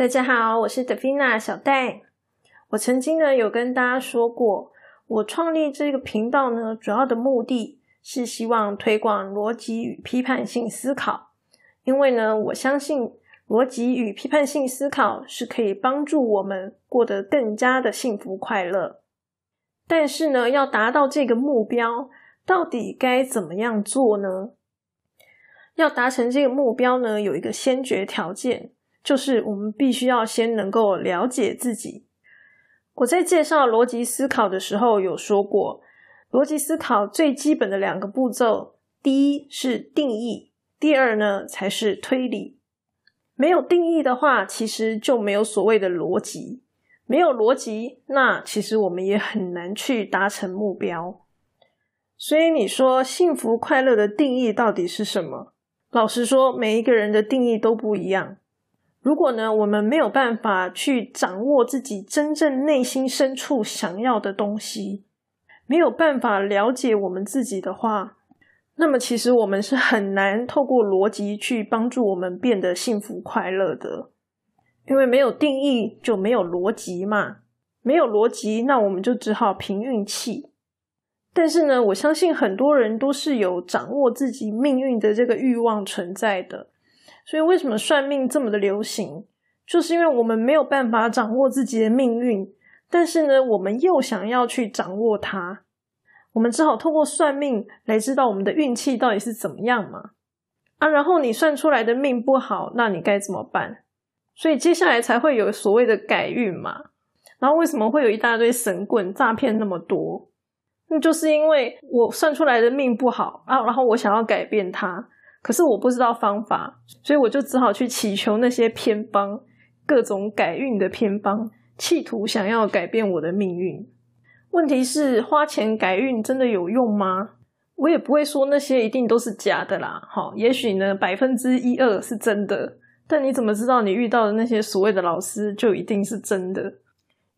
大家好，我是德菲娜小戴。我曾经呢有跟大家说过，我创立这个频道呢，主要的目的是希望推广逻辑与批判性思考。因为呢，我相信逻辑与批判性思考是可以帮助我们过得更加的幸福快乐。但是呢，要达到这个目标，到底该怎么样做呢？要达成这个目标呢，有一个先决条件。就是我们必须要先能够了解自己。我在介绍逻辑思考的时候有说过，逻辑思考最基本的两个步骤，第一是定义，第二呢才是推理。没有定义的话，其实就没有所谓的逻辑。没有逻辑，那其实我们也很难去达成目标。所以你说幸福快乐的定义到底是什么？老实说，每一个人的定义都不一样。如果呢，我们没有办法去掌握自己真正内心深处想要的东西，没有办法了解我们自己的话，那么其实我们是很难透过逻辑去帮助我们变得幸福快乐的。因为没有定义就没有逻辑嘛，没有逻辑，那我们就只好凭运气。但是呢，我相信很多人都是有掌握自己命运的这个欲望存在的。所以，为什么算命这么的流行？就是因为我们没有办法掌握自己的命运，但是呢，我们又想要去掌握它，我们只好透过算命来知道我们的运气到底是怎么样嘛。啊，然后你算出来的命不好，那你该怎么办？所以接下来才会有所谓的改运嘛。然后为什么会有一大堆神棍诈骗那么多？那就是因为我算出来的命不好啊，然后我想要改变它。可是我不知道方法，所以我就只好去祈求那些偏方，各种改运的偏方，企图想要改变我的命运。问题是花钱改运真的有用吗？我也不会说那些一定都是假的啦。好，也许呢百分之一二是真的，但你怎么知道你遇到的那些所谓的老师就一定是真的？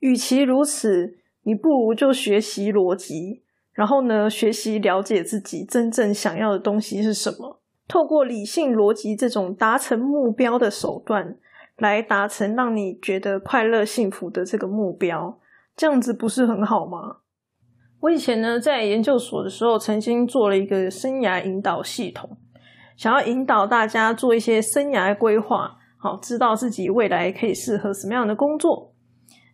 与其如此，你不如就学习逻辑，然后呢学习了解自己真正想要的东西是什么。透过理性逻辑这种达成目标的手段，来达成让你觉得快乐幸福的这个目标，这样子不是很好吗？我以前呢在研究所的时候，曾经做了一个生涯引导系统，想要引导大家做一些生涯规划，好知道自己未来可以适合什么样的工作。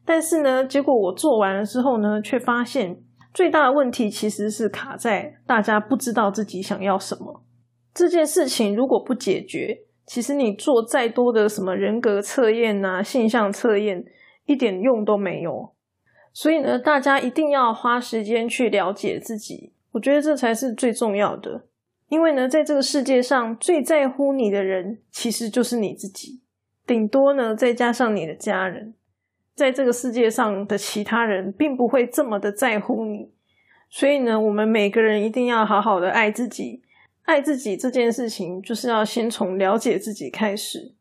但是呢，结果我做完了之后呢，却发现最大的问题其实是卡在大家不知道自己想要什么。这件事情如果不解决，其实你做再多的什么人格测验啊、性向测验，一点用都没有。所以呢，大家一定要花时间去了解自己，我觉得这才是最重要的。因为呢，在这个世界上最在乎你的人，其实就是你自己，顶多呢再加上你的家人，在这个世界上的其他人，并不会这么的在乎你。所以呢，我们每个人一定要好好的爱自己。爱自己这件事情，就是要先从了解自己开始。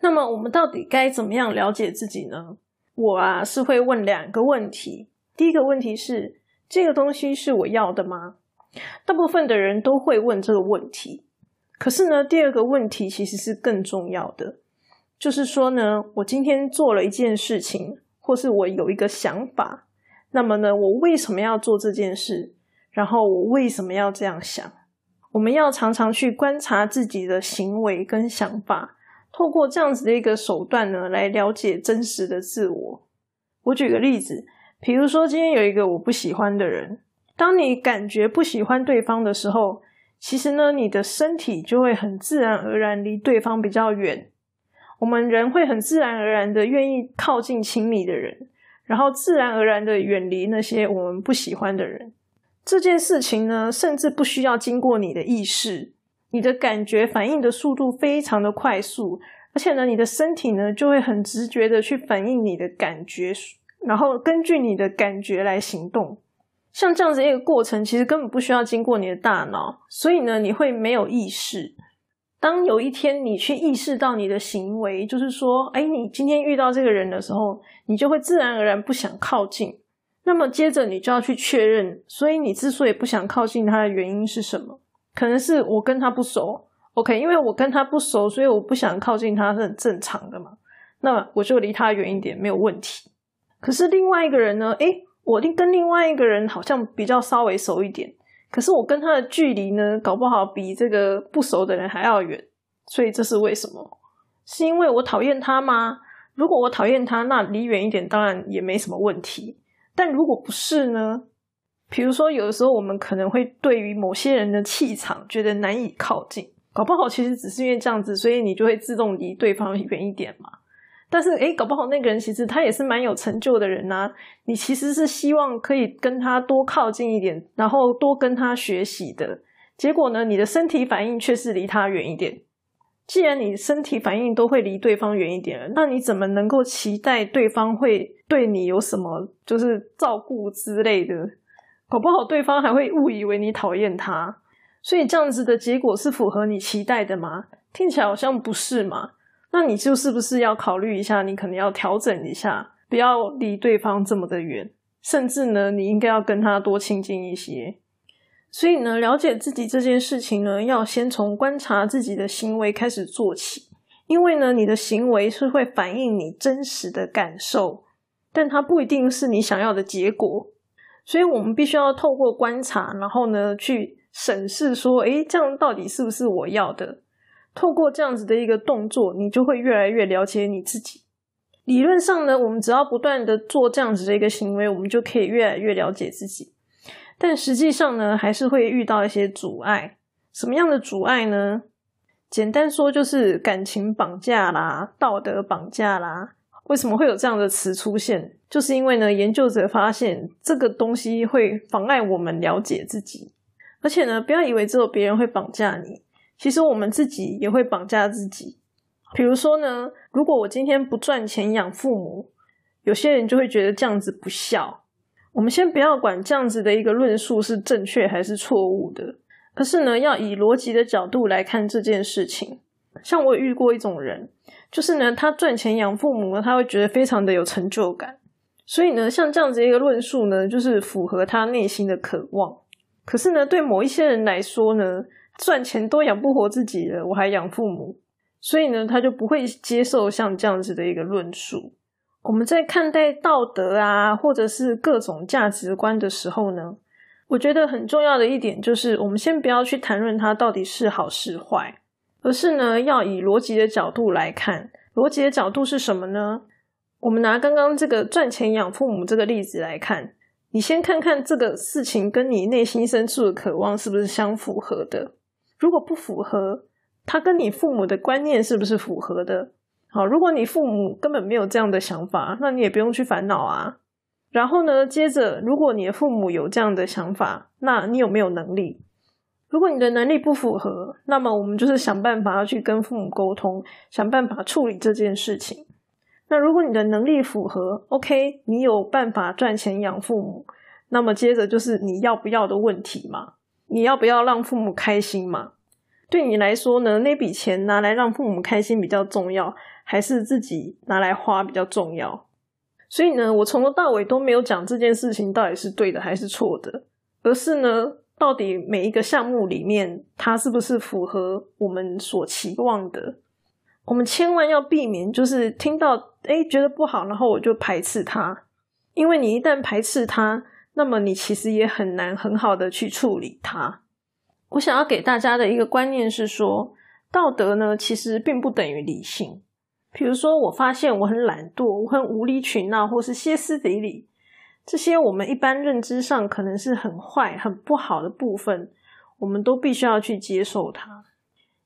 那么，我们到底该怎么样了解自己呢？我啊，是会问两个问题。第一个问题是：这个东西是我要的吗？大部分的人都会问这个问题。可是呢，第二个问题其实是更重要的，就是说呢，我今天做了一件事情，或是我有一个想法，那么呢，我为什么要做这件事？然后我为什么要这样想？我们要常常去观察自己的行为跟想法，透过这样子的一个手段呢，来了解真实的自我。我举个例子，比如说今天有一个我不喜欢的人，当你感觉不喜欢对方的时候，其实呢，你的身体就会很自然而然离对方比较远。我们人会很自然而然的愿意靠近亲密的人，然后自然而然的远离那些我们不喜欢的人。这件事情呢，甚至不需要经过你的意识，你的感觉反应的速度非常的快速，而且呢，你的身体呢就会很直觉的去反映你的感觉，然后根据你的感觉来行动。像这样子一个过程，其实根本不需要经过你的大脑，所以呢，你会没有意识。当有一天你去意识到你的行为，就是说，哎，你今天遇到这个人的时候，你就会自然而然不想靠近。那么接着你就要去确认，所以你之所以不想靠近他的原因是什么？可能是我跟他不熟，OK？因为我跟他不熟，所以我不想靠近他是很正常的嘛。那我就离他远一点，没有问题。可是另外一个人呢？诶，我另跟另外一个人好像比较稍微熟一点，可是我跟他的距离呢，搞不好比这个不熟的人还要远。所以这是为什么？是因为我讨厌他吗？如果我讨厌他，那离远一点当然也没什么问题。但如果不是呢？比如说，有的时候我们可能会对于某些人的气场觉得难以靠近，搞不好其实只是因为这样子，所以你就会自动离对方远一点嘛。但是，诶搞不好那个人其实他也是蛮有成就的人呐。你其实是希望可以跟他多靠近一点，然后多跟他学习的。结果呢，你的身体反应却是离他远一点。既然你身体反应都会离对方远一点，那你怎么能够期待对方会对你有什么就是照顾之类的？搞不好对方还会误以为你讨厌他，所以这样子的结果是符合你期待的吗？听起来好像不是嘛？那你就是不是要考虑一下，你可能要调整一下，不要离对方这么的远，甚至呢，你应该要跟他多亲近一些。所以呢，了解自己这件事情呢，要先从观察自己的行为开始做起，因为呢，你的行为是会反映你真实的感受，但它不一定是你想要的结果。所以我们必须要透过观察，然后呢，去审视说，诶，这样到底是不是我要的？透过这样子的一个动作，你就会越来越了解你自己。理论上呢，我们只要不断的做这样子的一个行为，我们就可以越来越了解自己。但实际上呢，还是会遇到一些阻碍。什么样的阻碍呢？简单说就是感情绑架啦，道德绑架啦。为什么会有这样的词出现？就是因为呢，研究者发现这个东西会妨碍我们了解自己。而且呢，不要以为只有别人会绑架你，其实我们自己也会绑架自己。比如说呢，如果我今天不赚钱养父母，有些人就会觉得这样子不孝。我们先不要管这样子的一个论述是正确还是错误的，可是呢，要以逻辑的角度来看这件事情。像我遇过一种人，就是呢，他赚钱养父母，他会觉得非常的有成就感，所以呢，像这样子一个论述呢，就是符合他内心的渴望。可是呢，对某一些人来说呢，赚钱都养不活自己了，我还养父母，所以呢，他就不会接受像这样子的一个论述。我们在看待道德啊，或者是各种价值观的时候呢，我觉得很重要的一点就是，我们先不要去谈论它到底是好是坏，而是呢，要以逻辑的角度来看。逻辑的角度是什么呢？我们拿刚刚这个赚钱养父母这个例子来看，你先看看这个事情跟你内心深处的渴望是不是相符合的。如果不符合，它跟你父母的观念是不是符合的？好，如果你父母根本没有这样的想法，那你也不用去烦恼啊。然后呢，接着，如果你的父母有这样的想法，那你有没有能力？如果你的能力不符合，那么我们就是想办法要去跟父母沟通，想办法处理这件事情。那如果你的能力符合，OK，你有办法赚钱养父母，那么接着就是你要不要的问题嘛？你要不要让父母开心嘛？对你来说呢，那笔钱拿来让父母开心比较重要。还是自己拿来花比较重要，所以呢，我从头到尾都没有讲这件事情到底是对的还是错的，而是呢，到底每一个项目里面它是不是符合我们所期望的？我们千万要避免，就是听到哎觉得不好，然后我就排斥它，因为你一旦排斥它，那么你其实也很难很好的去处理它。我想要给大家的一个观念是说，道德呢其实并不等于理性。比如说，我发现我很懒惰，我很无理取闹，或是歇斯底里，这些我们一般认知上可能是很坏、很不好的部分，我们都必须要去接受它。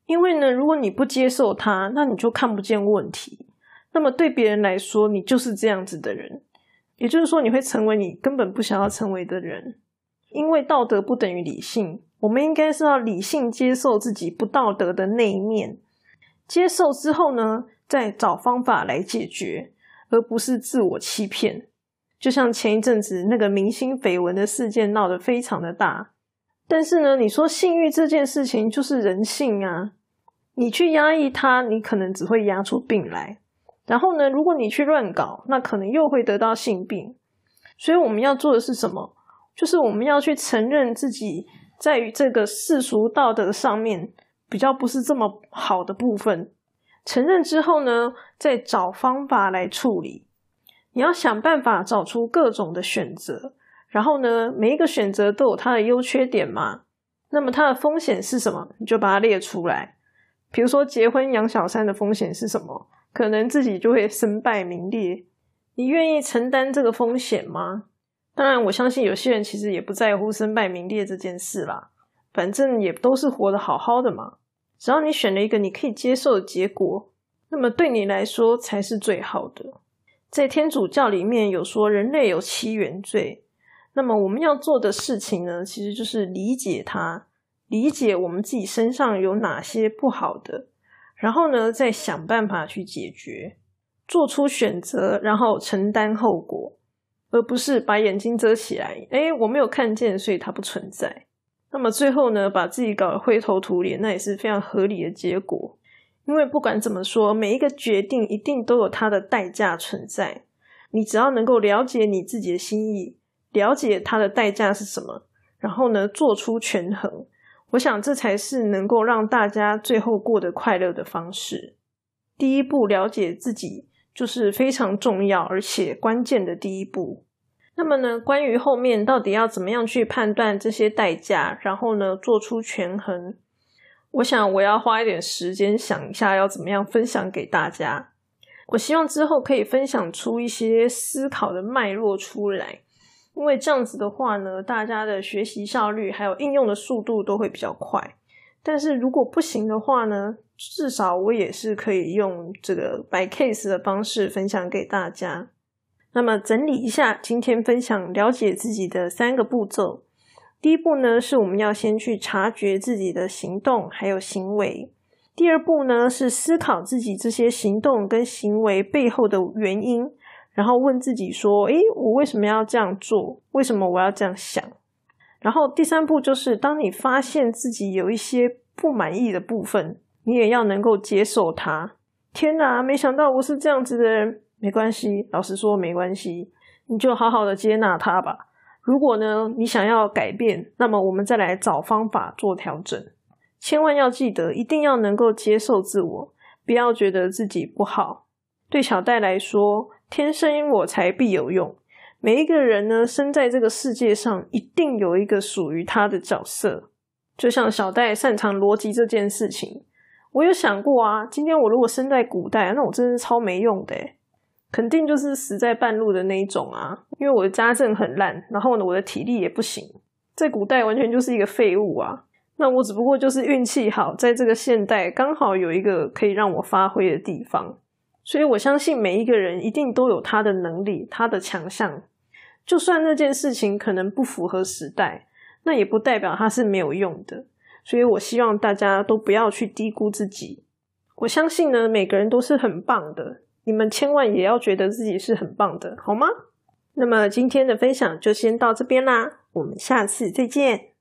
因为呢，如果你不接受它，那你就看不见问题。那么对别人来说，你就是这样子的人，也就是说，你会成为你根本不想要成为的人。因为道德不等于理性，我们应该是要理性接受自己不道德的那一面。接受之后呢？再找方法来解决，而不是自我欺骗。就像前一阵子那个明星绯闻的事件闹得非常的大，但是呢，你说性欲这件事情就是人性啊，你去压抑它，你可能只会压出病来。然后呢，如果你去乱搞，那可能又会得到性病。所以我们要做的是什么？就是我们要去承认自己在于这个世俗道德上面比较不是这么好的部分。承认之后呢，再找方法来处理。你要想办法找出各种的选择，然后呢，每一个选择都有它的优缺点嘛。那么它的风险是什么？你就把它列出来。比如说结婚养小三的风险是什么？可能自己就会身败名裂。你愿意承担这个风险吗？当然，我相信有些人其实也不在乎身败名裂这件事啦。反正也都是活得好好的嘛。只要你选了一个你可以接受的结果，那么对你来说才是最好的。在天主教里面有说，人类有七原罪。那么我们要做的事情呢，其实就是理解它，理解我们自己身上有哪些不好的，然后呢，再想办法去解决，做出选择，然后承担后果，而不是把眼睛遮起来。诶我没有看见，所以它不存在。那么最后呢，把自己搞得灰头土脸，那也是非常合理的结果。因为不管怎么说，每一个决定一定都有它的代价存在。你只要能够了解你自己的心意。了解它的代价是什么，然后呢，做出权衡。我想这才是能够让大家最后过得快乐的方式。第一步，了解自己就是非常重要而且关键的第一步。那么呢，关于后面到底要怎么样去判断这些代价，然后呢，做出权衡，我想我要花一点时间想一下要怎么样分享给大家。我希望之后可以分享出一些思考的脉络出来。因为这样子的话呢，大家的学习效率还有应用的速度都会比较快。但是如果不行的话呢，至少我也是可以用这个 by case 的方式分享给大家。那么整理一下今天分享了解自己的三个步骤。第一步呢，是我们要先去察觉自己的行动还有行为。第二步呢，是思考自己这些行动跟行为背后的原因。然后问自己说：“诶，我为什么要这样做？为什么我要这样想？”然后第三步就是，当你发现自己有一些不满意的部分，你也要能够接受它。天哪，没想到我是这样子的人。没关系，老实说没关系，你就好好的接纳它吧。如果呢，你想要改变，那么我们再来找方法做调整。千万要记得，一定要能够接受自我，不要觉得自己不好。对小戴来说。天生我材必有用。每一个人呢，生在这个世界上，一定有一个属于他的角色。就像小戴擅长逻辑这件事情，我有想过啊。今天我如果生在古代，那我真是超没用的，肯定就是死在半路的那一种啊。因为我的家政很烂，然后呢，我的体力也不行，在古代完全就是一个废物啊。那我只不过就是运气好，在这个现代刚好有一个可以让我发挥的地方。所以我相信每一个人一定都有他的能力，他的强项。就算那件事情可能不符合时代，那也不代表它是没有用的。所以我希望大家都不要去低估自己。我相信呢，每个人都是很棒的，你们千万也要觉得自己是很棒的，好吗？那么今天的分享就先到这边啦，我们下次再见。